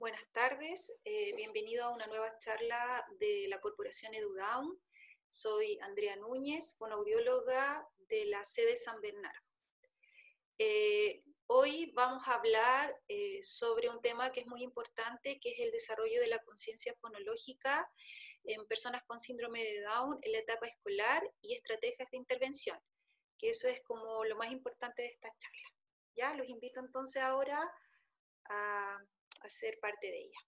Buenas tardes, eh, bienvenido a una nueva charla de la Corporación EduDown. Soy Andrea Núñez, fonoaudióloga de la sede San Bernardo. Eh, hoy vamos a hablar eh, sobre un tema que es muy importante, que es el desarrollo de la conciencia fonológica en personas con síndrome de Down en la etapa escolar y estrategias de intervención, que eso es como lo más importante de esta charla. Ya, los invito entonces ahora a, a ser parte de ella.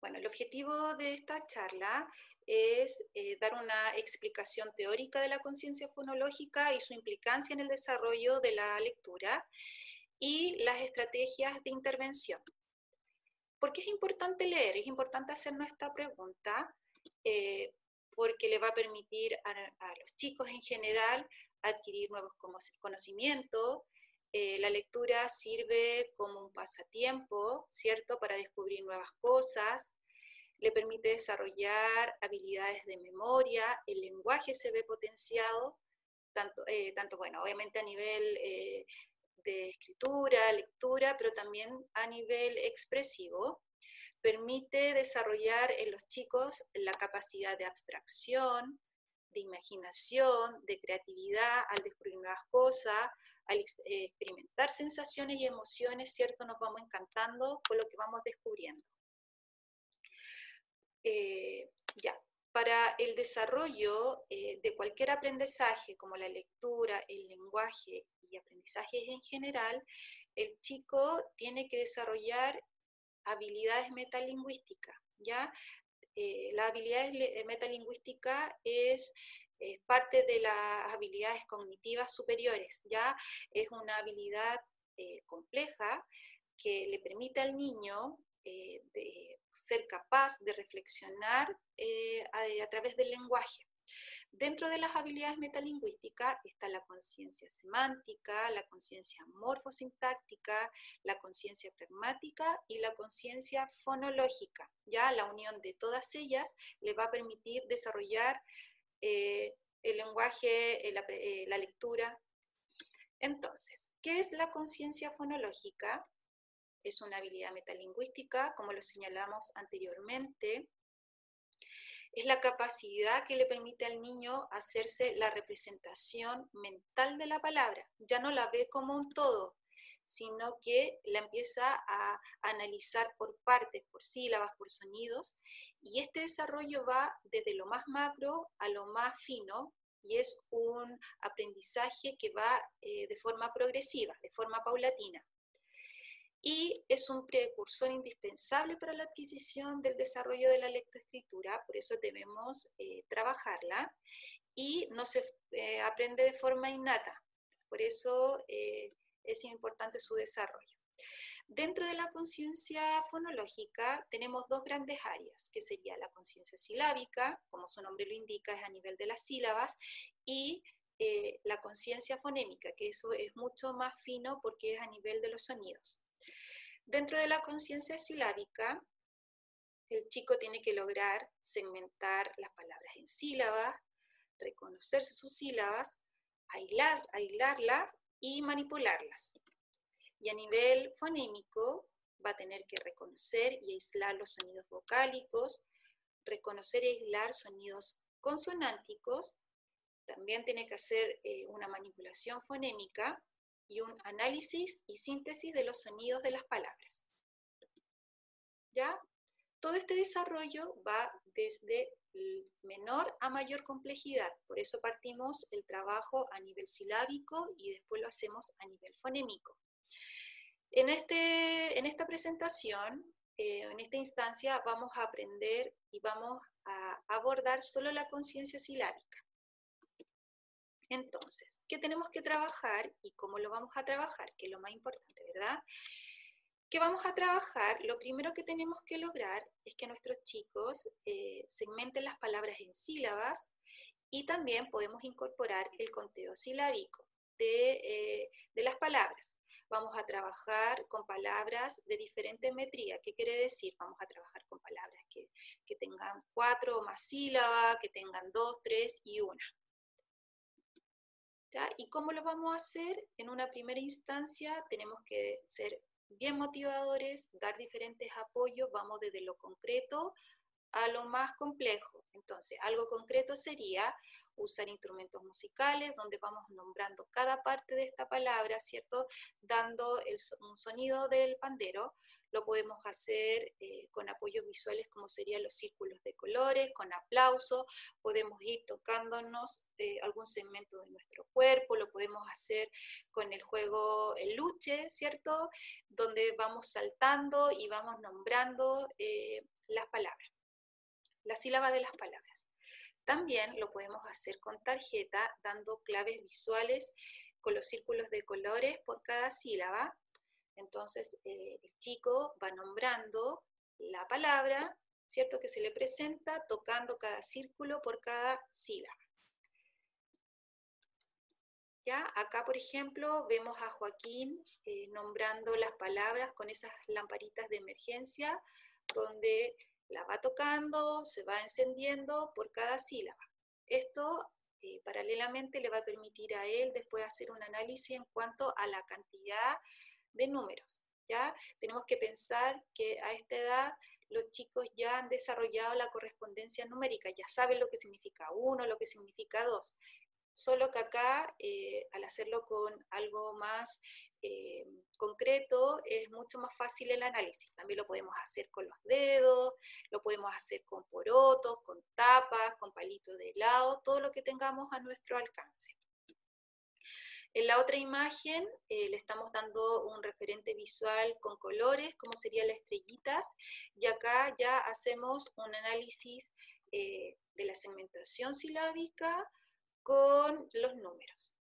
Bueno, el objetivo de esta charla es eh, dar una explicación teórica de la conciencia fonológica y su implicancia en el desarrollo de la lectura y las estrategias de intervención. ¿Por qué es importante leer? Es importante hacernos esta pregunta eh, porque le va a permitir a, los chicos en general adquirir nuevos conocimientos. Eh, la lectura sirve como un pasatiempo, ¿cierto?, para descubrir nuevas cosas, le permite desarrollar habilidades de memoria, el lenguaje se ve potenciado, tanto, eh, bueno, obviamente a nivel eh, de escritura, lectura, pero también a nivel expresivo. Permite desarrollar en los chicos la capacidad de abstracción, de imaginación, de creatividad, al descubrir nuevas cosas, al eh, experimentar sensaciones y emociones, ¿cierto? Nos vamos encantando con lo que vamos descubriendo. Eh, ya, para el desarrollo eh, de cualquier aprendizaje, como la lectura, el lenguaje y aprendizajes en general, el chico tiene que desarrollar habilidades metalingüísticas, ¿ya? Eh, la habilidad metalingüística es parte de las habilidades cognitivas superiores, ¿ya? Es una habilidad compleja que le permite al niño de ser capaz de reflexionar eh, a, través del lenguaje. Dentro de las habilidades metalingüísticas está la conciencia semántica, la conciencia morfosintáctica, la conciencia pragmática y la conciencia fonológica. Ya la unión de todas ellas le va a permitir desarrollar eh, el lenguaje, eh, la lectura. Entonces, ¿qué es la conciencia fonológica? es una habilidad metalingüística, como lo señalamos anteriormente. Es la capacidad que le permite al niño hacerse la representación mental de la palabra. Ya no la ve como un todo, sino que la empieza a analizar por partes, por sílabas, por sonidos, y este desarrollo va desde lo más macro a lo más fino, y es un aprendizaje que va eh, de forma progresiva, de forma paulatina y es un precursor indispensable para la adquisición del desarrollo de la lectoescritura, por eso debemos eh, trabajarla y no se eh, aprende de forma innata, por eso eh, es importante su desarrollo. Dentro de la conciencia fonológica tenemos dos grandes áreas, que sería la conciencia silábica, como su nombre lo indica, es a nivel de las sílabas, y la conciencia fonémica, que eso es mucho más fino porque es a nivel de los sonidos. Dentro de la conciencia silábica, el chico tiene que lograr segmentar las palabras en sílabas, reconocerse sus sílabas, aislar, aislarlas y manipularlas. Y a nivel fonémico va a tener que reconocer y aislar los sonidos vocálicos, reconocer y aislar sonidos consonánticos, también tiene que hacer eh, una manipulación fonémica y un análisis y síntesis de los sonidos de las palabras. ¿Ya? Todo este desarrollo va desde menor a mayor complejidad, por eso partimos el trabajo a nivel silábico y después lo hacemos a nivel fonémico. En, este, en esta presentación, eh, en esta instancia, vamos a aprender y vamos a abordar solo la conciencia silábica. Entonces, ¿qué tenemos que trabajar y cómo lo vamos a trabajar? Que es lo más importante, ¿verdad? ¿Qué vamos a trabajar? Lo primero que tenemos que lograr es que nuestros chicos eh, segmenten las palabras en sílabas y también podemos incorporar el conteo silábico de, eh, de las palabras. Vamos a trabajar con palabras de diferente metría. ¿Qué quiere decir? Vamos a trabajar con palabras que, que tengan cuatro o más sílabas, que tengan dos, tres y una. ¿Y cómo lo vamos a hacer? En una primera instancia tenemos que ser bien motivadores, dar diferentes apoyos, vamos desde lo concreto a lo más complejo. Entonces, algo concreto sería usar instrumentos musicales donde vamos nombrando cada parte de esta palabra, ¿cierto? Dando un sonido del pandero. Lo podemos hacer eh, con apoyos visuales como serían los círculos de colores, con aplauso, podemos ir tocándonos eh, algún segmento de nuestro cuerpo, lo podemos hacer con el juego el luche, ¿cierto? Donde vamos saltando y vamos nombrando eh, las palabras la sílaba de las palabras. También lo podemos hacer con tarjeta, dando claves visuales con los círculos de colores por cada sílaba. Entonces eh, el chico va nombrando la palabra, ¿cierto? Que se le presenta, tocando cada círculo por cada sílaba. ¿Ya? Acá, por ejemplo, vemos a Joaquín eh, nombrando las palabras con esas lamparitas de emergencia, donde la va tocando, se va encendiendo por cada sílaba. Esto eh, paralelamente le va a permitir a él después hacer un análisis en cuanto a la cantidad de números. ¿ya? Tenemos que pensar que a esta edad los chicos ya han desarrollado la correspondencia numérica, ya saben lo que significa uno, lo que significa dos. Solo que acá, eh, al hacerlo con algo más eh, concreto, es mucho más fácil el análisis. También lo podemos hacer con los dedos, lo podemos hacer con porotos, con tapas, con palitos de helado, todo lo que tengamos a nuestro alcance. En la otra imagen eh, le estamos dando un referente visual con colores, como serían las estrellitas, y acá ya hacemos un análisis eh, de la segmentación silábica con los números.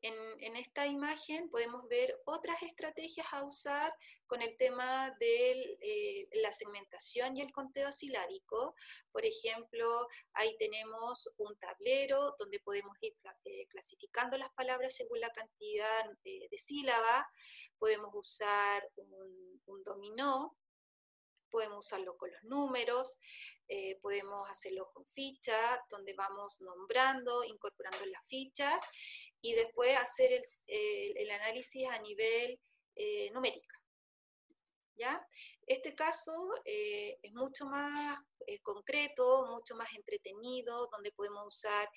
En, esta imagen podemos ver otras estrategias a usar con el tema de eh, la segmentación y el conteo silábico. Por ejemplo, ahí tenemos un tablero donde podemos ir eh, clasificando las palabras según la cantidad de, sílabas. Podemos usar un dominó podemos usarlo con los números, eh, podemos hacerlo con fichas, donde vamos nombrando, incorporando las fichas y después hacer el, análisis a nivel eh, numérico. ¿Ya? Este caso eh, es mucho más concreto, mucho más entretenido, donde podemos usar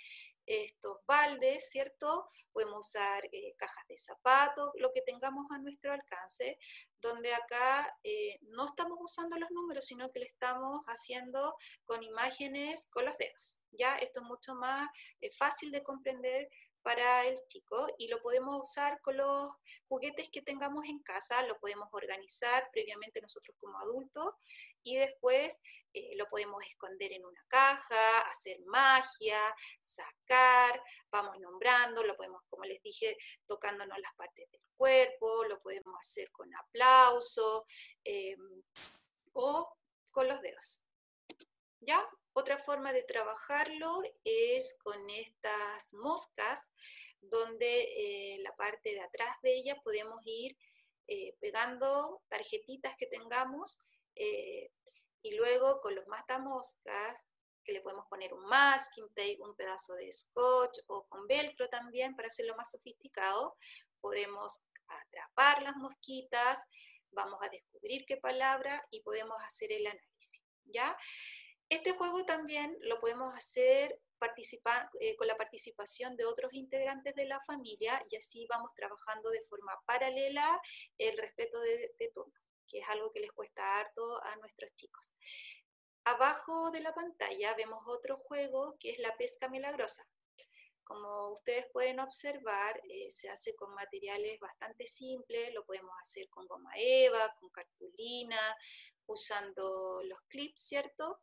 estos baldes, ¿cierto? Podemos usar eh, cajas de zapatos, lo que tengamos a nuestro alcance, donde acá eh, no estamos usando los números, sino que lo estamos haciendo con imágenes con los dedos. Ya esto es mucho más eh, fácil de comprender para el chico y lo podemos usar con los juguetes que tengamos en casa, lo podemos organizar previamente nosotros como adultos y después eh, lo podemos esconder en una caja, hacer magia, sacar, vamos nombrando, lo podemos, como les dije, tocándonos las partes del cuerpo, lo podemos hacer con aplauso eh, o con los dedos. ¿Ya? Otra forma de trabajarlo es con estas moscas, donde eh, la parte de atrás de ella podemos ir pegando tarjetitas que tengamos eh, y luego con los matamoscas, que le podemos poner un masking tape, un pedazo de scotch o con velcro también para hacerlo más sofisticado, podemos atrapar las mosquitas, vamos a descubrir qué palabra y podemos hacer el análisis. ¿ya? Este juego también lo podemos hacer eh, con la participación de otros integrantes de la familia y así vamos trabajando de forma paralela el respeto de, de que es algo que les cuesta harto a nuestros chicos. Abajo de la pantalla vemos otro juego que es la pesca milagrosa. Como ustedes pueden observar, eh, se hace con materiales bastante simples, lo podemos hacer con goma eva, con cartulina, usando los clips, ¿cierto?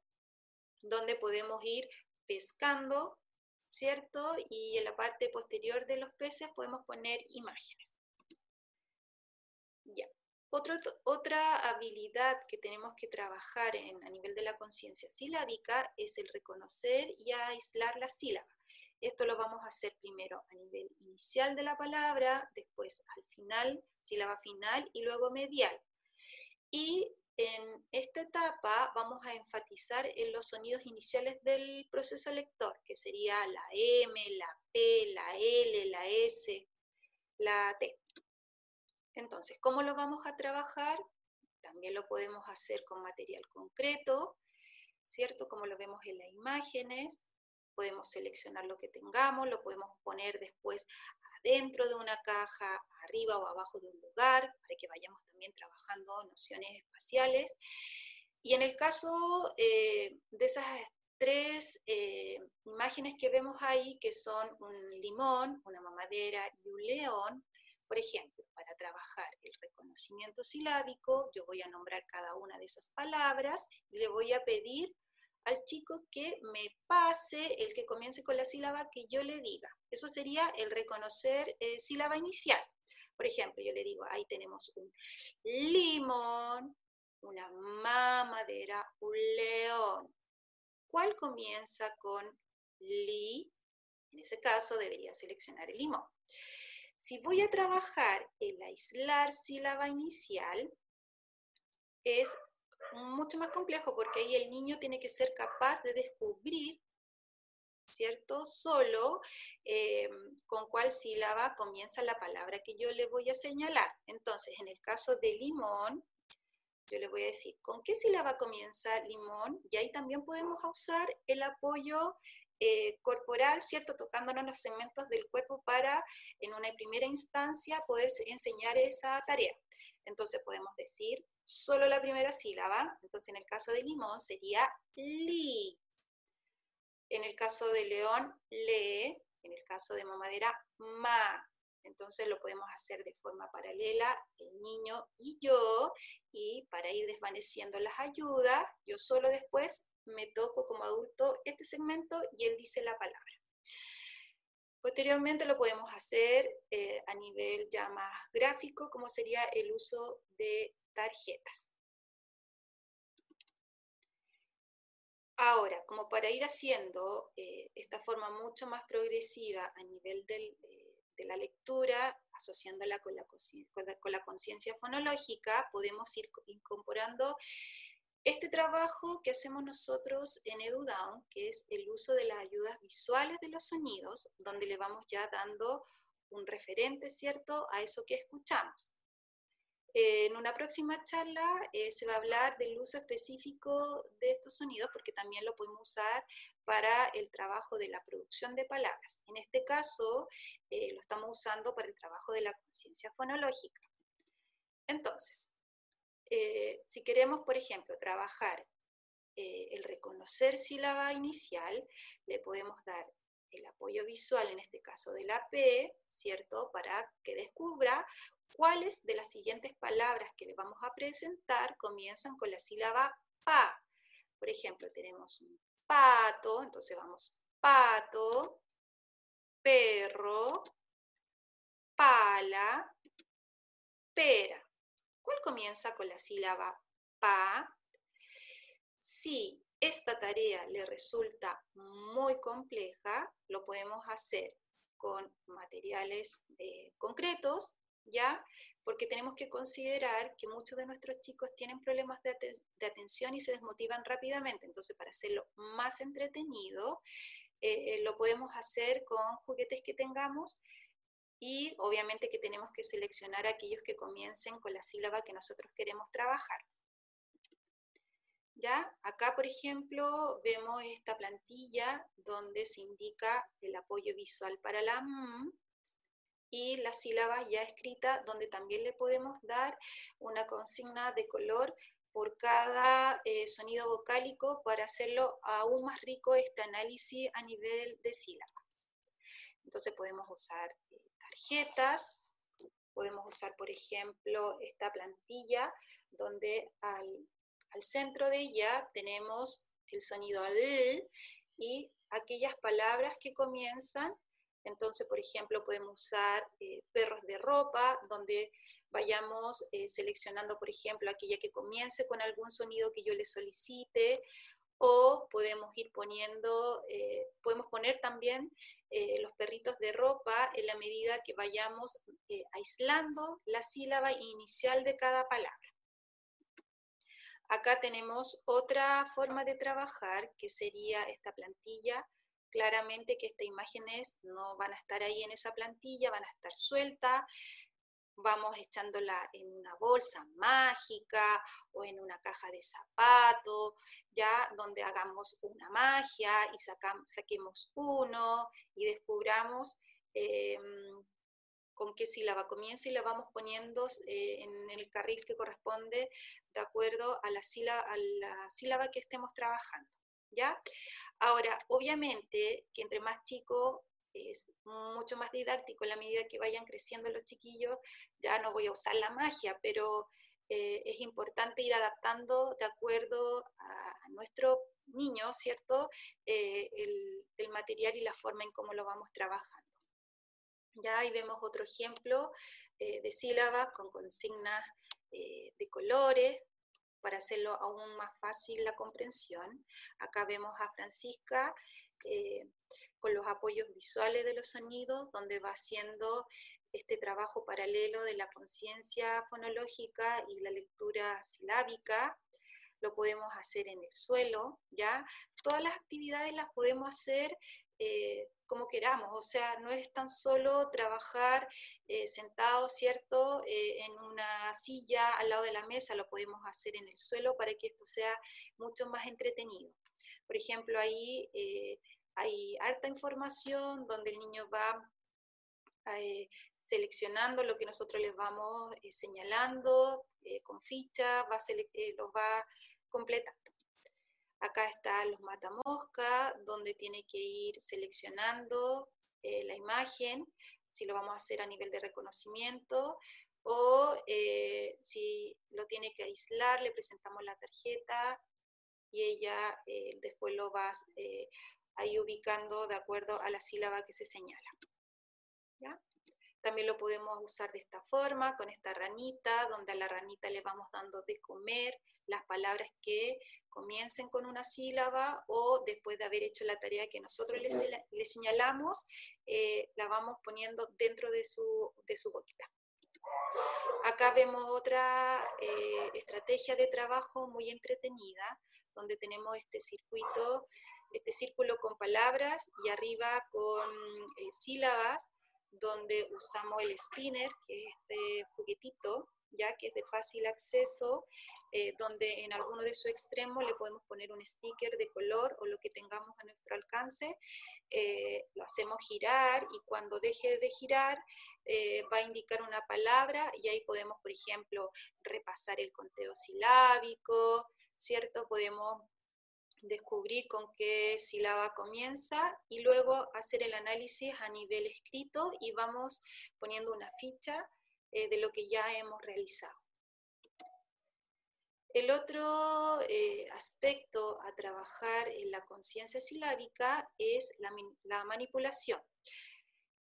Donde podemos ir pescando, ¿cierto? Y en la parte posterior de los peces podemos poner imágenes. Ya otra habilidad que tenemos que trabajar en, a nivel de la conciencia silábica es el reconocer y aislar la sílaba. Esto lo vamos a hacer primero a nivel inicial de la palabra, después al final, sílaba final y luego medial. Y en esta etapa vamos a enfatizar en los sonidos iniciales del proceso lector, que sería la M, la P, la L, la S, la T. Entonces, ¿cómo lo vamos a trabajar? También lo podemos hacer con material concreto, ¿cierto? Como lo vemos en las imágenes. Podemos seleccionar lo que tengamos, lo podemos poner después adentro de una caja, arriba o abajo de un lugar, para que vayamos también trabajando nociones espaciales. Y en el caso eh, de esas tres eh, imágenes que vemos ahí, que son un limón, una mamadera y un león, por ejemplo, para trabajar el reconocimiento silábico, yo voy a nombrar cada una de esas palabras y le voy a pedir al chico que me pase el que comience con la sílaba que yo le diga. Eso sería el reconocer eh, sílaba inicial. Por ejemplo, yo le digo, ahí tenemos un limón, una mamadera, un león. ¿Cuál comienza con li? En ese caso debería seleccionar el limón. Si voy a trabajar el aislar sílaba inicial, es mucho más complejo porque ahí el niño tiene que ser capaz de descubrir, ¿cierto? Solo eh, con cuál sílaba comienza la palabra que yo le voy a señalar. Entonces, en el caso de limón, yo le voy a decir, ¿con qué sílaba comienza limón? Y ahí también podemos usar el apoyo eh, corporal, ¿cierto? Tocándonos los segmentos del cuerpo para, en una primera instancia, poder enseñar esa tarea. Entonces podemos decir solo la primera sílaba, entonces en el caso de limón sería li. En el caso de león, le. En el caso de mamadera, ma. Entonces lo podemos hacer de forma paralela, el niño y yo, y para ir desvaneciendo las ayudas, yo solo después me toco como adulto este segmento y él dice la palabra. Posteriormente lo podemos hacer eh, a nivel ya más gráfico, como sería el uso de tarjetas. Ahora, como para ir haciendo eh, esta forma mucho más progresiva a nivel de la lectura, asociándola con la conciencia fonológica, podemos ir incorporando este trabajo que hacemos nosotros en EduDown, que es el uso de las ayudas visuales de los sonidos, donde le vamos ya dando un referente, ¿cierto?, a eso que escuchamos. En una próxima charla eh, se va a hablar del uso específico de estos sonidos porque también lo podemos usar para el trabajo de la producción de palabras. En este caso eh, lo estamos usando para el trabajo de la conciencia fonológica. Entonces, eh, si queremos, por ejemplo, trabajar eh, el reconocer sílaba inicial, le podemos dar el apoyo visual, en este caso de la P, ¿cierto? Para que descubra cuáles de las siguientes palabras que le vamos a presentar comienzan con la sílaba PA. Por ejemplo, tenemos un pato, entonces vamos pato, perro, pala, pera. ¿Cuál comienza con la sílaba pa. Si esta tarea le resulta muy compleja, lo podemos hacer con materiales eh, concretos, ¿ya? Porque tenemos que considerar que muchos de nuestros chicos tienen problemas de, atención y se desmotivan rápidamente. Entonces, para hacerlo más entretenido, eh, lo podemos hacer con juguetes que tengamos y obviamente que tenemos que seleccionar aquellos que comiencen con la sílaba que nosotros queremos trabajar. ¿Ya? Acá, por ejemplo, vemos esta plantilla donde se indica el apoyo visual para la M y la sílaba ya escrita donde también le podemos dar una consigna de color por cada eh, sonido vocálico para hacerlo aún más rico este análisis a nivel de sílaba. Entonces podemos usar tarjetas. Podemos usar, por ejemplo, esta plantilla donde al, centro de ella tenemos el sonido L y aquellas palabras que comienzan. Entonces, por ejemplo, podemos usar eh, perros de ropa, donde vayamos eh, seleccionando, por ejemplo, aquella que comience con algún sonido que yo le solicite, o podemos ir poniendo, eh, podemos poner también eh, los perritos de ropa en la medida que vayamos eh, aislando la sílaba inicial de cada palabra. Acá tenemos otra forma de trabajar que sería esta plantilla claramente que estas imágenes no van a estar ahí en esa plantilla, van a estar sueltas, vamos echándola en una bolsa mágica o en una caja de zapatos, ya donde hagamos una magia y saquemos uno y descubramos em, con qué sílaba comienza y la vamos poniendo eh, en el carril que corresponde de acuerdo a la, sílaba, a la sílaba que estemos trabajando. ¿ya? Ahora, obviamente que entre más chicos es mucho más didáctico en la medida que vayan creciendo los chiquillos, ya no voy a usar la magia, pero eh, es importante ir adaptando de acuerdo a, nuestro niño, ¿cierto? Eh, el, el, material y la forma en cómo lo vamos trabajando. Ya ahí vemos otro ejemplo eh, de sílabas con consignas de colores, para hacerlo aún más fácil la comprensión. Acá vemos a Francisca eh, con los apoyos visuales de los sonidos, donde va haciendo este trabajo paralelo de la conciencia fonológica y la lectura silábica. Lo podemos hacer en el suelo, ¿ya? Todas las actividades las podemos hacer eh, como queramos, o sea, no es tan solo trabajar eh, sentado, ¿cierto?, en una silla al lado de la mesa, lo podemos hacer en el suelo para que esto sea mucho más entretenido. Por ejemplo, ahí eh, hay harta información donde el niño va eh, seleccionando lo que nosotros les vamos eh, señalando con ficha, va los va completando. Acá están los matamoscas, donde tiene que ir seleccionando la imagen, si lo vamos a hacer a nivel de reconocimiento, o si lo tiene que aislar, le presentamos la tarjeta y ella eh, después lo va eh, ahí ubicando de acuerdo a la sílaba que se señala. También lo podemos usar de esta forma, con esta ranita, donde a la ranita le vamos dando de comer las palabras que comiencen con una sílaba o después de haber hecho la tarea que nosotros le, señalamos, eh, la vamos poniendo dentro de su, de su boquita. Acá vemos otra estrategia de trabajo muy entretenida, donde tenemos este circuito, este círculo con palabras y arriba con eh, sílabas, donde usamos el spinner, que es este juguetito, ya que es de fácil acceso, eh, donde en alguno de sus extremos le podemos poner un sticker de color o lo que tengamos a nuestro alcance, eh, lo hacemos girar y cuando deje de girar va a indicar una palabra y ahí podemos, por ejemplo, repasar el conteo silábico, ¿cierto? Podemos descubrir con qué sílaba comienza y luego hacer el análisis a nivel escrito y vamos poniendo una ficha eh, de lo que ya hemos realizado. El otro eh, aspecto a trabajar en la conciencia silábica es la manipulación.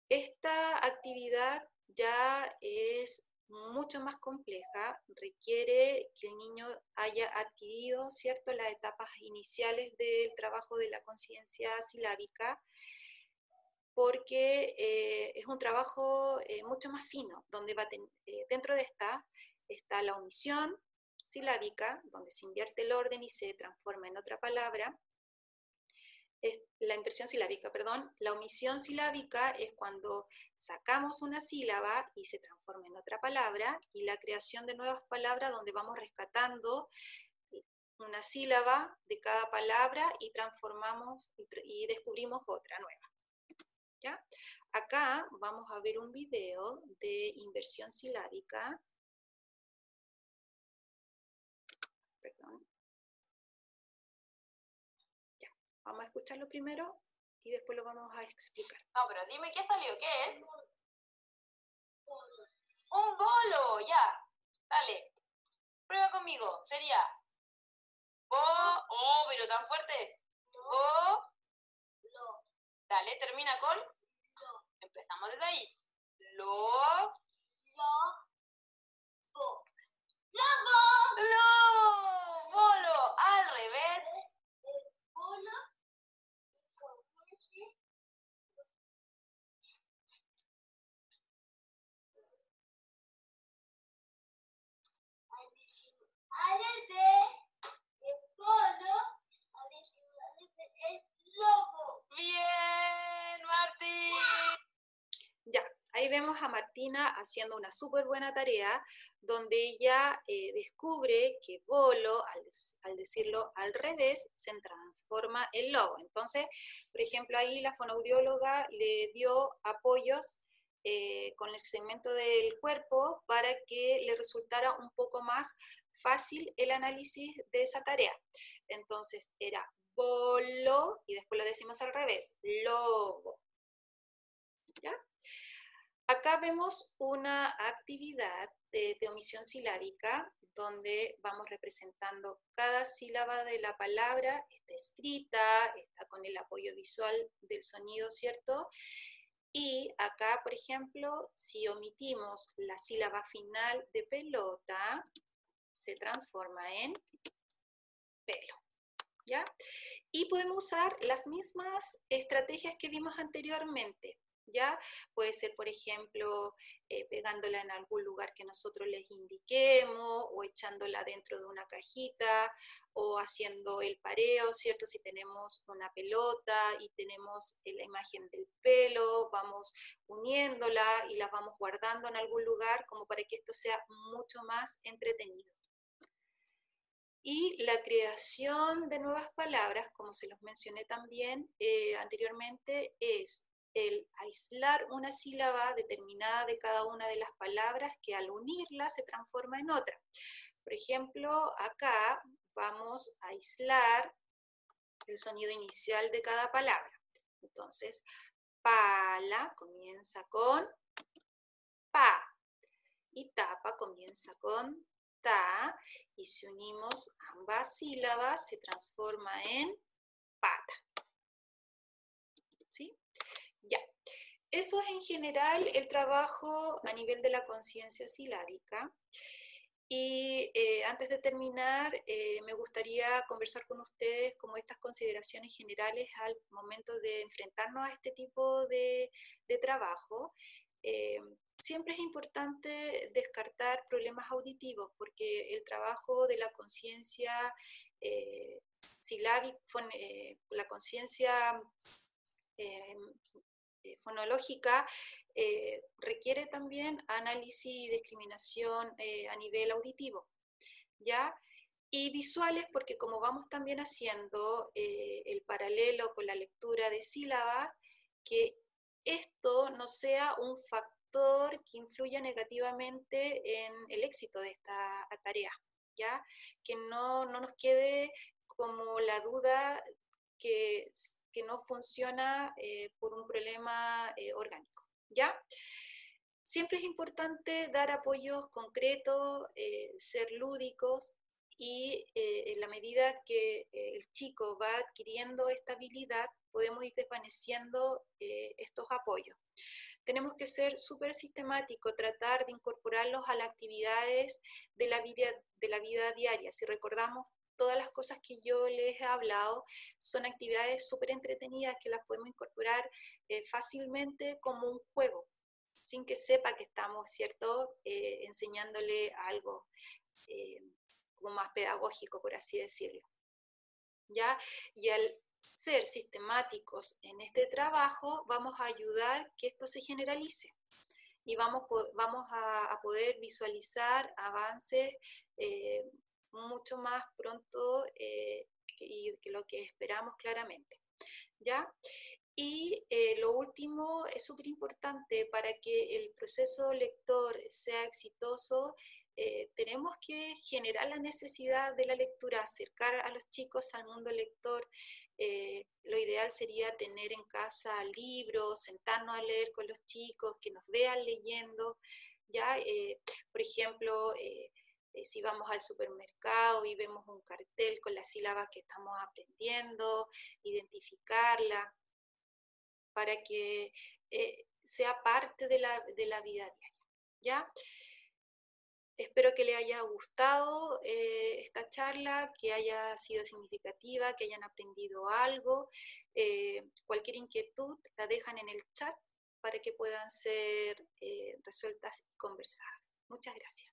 Esta actividad ya es mucho más compleja, requiere que el niño haya adquirido ¿cierto? las etapas iniciales del trabajo de la conciencia silábica, porque eh, es un trabajo eh, mucho más fino, donde va eh, dentro de esta está la omisión silábica, donde se invierte el orden y se transforma en otra palabra, la inversión silábica, perdón, la omisión silábica es cuando sacamos una sílaba y se transforma en otra palabra, y la creación de nuevas palabras donde vamos rescatando una sílaba de cada palabra y transformamos y, descubrimos otra nueva. ¿Ya? Acá vamos a ver un video de inversión silábica. Perdón. Vamos a escucharlo primero y después lo vamos a explicar. No, pero dime qué salió, ¿qué es? Un bolo, ya. Dale. Prueba conmigo. Sería. Bo. Oh, pero tan fuerte. Bo. Lo. Dale, termina con. Empezamos desde ahí. Lo. Bo. Lo. Lo. Bolo. Al revés. Bolo. Bien, Ahí vemos a Martina haciendo una súper buena tarea, donde ella eh, descubre que bolo, al, decirlo al revés, se transforma en lobo. Entonces, por ejemplo, ahí la fonoaudióloga le dio apoyos eh, con el segmento del cuerpo para que le resultara un poco más fácil el análisis de esa tarea. Entonces, era bolo, y después lo decimos al revés, lobo. ¿Ya? Acá vemos una actividad de, omisión silábica donde vamos representando cada sílaba de la palabra, está escrita, está con el apoyo visual del sonido, ¿cierto? Y acá, por ejemplo, si omitimos la sílaba final de pelota, se transforma en pelo. ¿Ya? Y podemos usar las mismas estrategias que vimos anteriormente. ¿Ya? Puede ser, por ejemplo, eh, pegándola en algún lugar que nosotros les indiquemos o echándola dentro de una cajita o haciendo el pareo, ¿cierto? Si tenemos una pelota y tenemos eh, la imagen del pelo, vamos uniéndola y la vamos guardando en algún lugar como para que esto sea mucho más entretenido. Y la creación de nuevas palabras, como se los mencioné también eh, anteriormente, es el aislar una sílaba determinada de cada una de las palabras que al unirla se transforma en otra. Por ejemplo, acá vamos a aislar el sonido inicial de cada palabra. Entonces, pala comienza con pa y tapa comienza con ta y si unimos ambas sílabas se transforma en pata. ¿Sí? Ya. Eso es en general el trabajo a nivel de la conciencia silábica. Y eh, antes de terminar, eh, me gustaría conversar con ustedes como estas consideraciones generales al momento de enfrentarnos a este tipo de, trabajo. Eh, siempre es importante descartar problemas auditivos porque el trabajo de la conciencia silábica, la conciencia eh, fonológica eh, requiere también análisis y discriminación eh, a nivel auditivo, ¿ya? Y visuales, porque como vamos también haciendo el paralelo con la lectura de sílabas, que esto no sea un factor que influya negativamente en el éxito de esta tarea, ¿ya? Que no, no nos quede como la duda que que no funciona eh, por un problema eh, orgánico. ¿ya? Siempre es importante dar apoyos concretos, eh, ser lúdicos y en la medida que el chico va adquiriendo esta habilidad, podemos ir desvaneciendo estos apoyos. Tenemos que ser súper sistemáticos, tratar de incorporarlos a las actividades de la vida, de la vida diaria. Si recordamos todas las cosas que yo les he hablado son actividades súper entretenidas que las podemos incorporar eh, fácilmente como un juego, sin que sepa que estamos, ¿cierto?, eh, enseñándole algo eh, como más pedagógico, por así decirlo. ¿Ya? Y al ser sistemáticos en este trabajo, vamos a ayudar que esto se generalice y vamos, vamos a, poder visualizar avances mucho más pronto eh, y que lo que esperamos claramente. ¿Ya? Y eh, lo último es súper importante para que el proceso lector sea exitoso. Eh, tenemos que generar la necesidad de la lectura, acercar a los chicos al mundo lector. lo ideal sería tener en casa libros, sentarnos a leer con los chicos, que nos vean leyendo. ¿ya? por ejemplo, eh, si vamos al supermercado y vemos un cartel con las sílabas que estamos aprendiendo, identificarla, para que eh, sea parte de la, vida diaria. ¿ya? Espero que les haya gustado eh, esta charla, que haya sido significativa, que hayan aprendido algo. cualquier inquietud la dejan en el chat para que puedan ser resueltas y conversadas. Muchas gracias.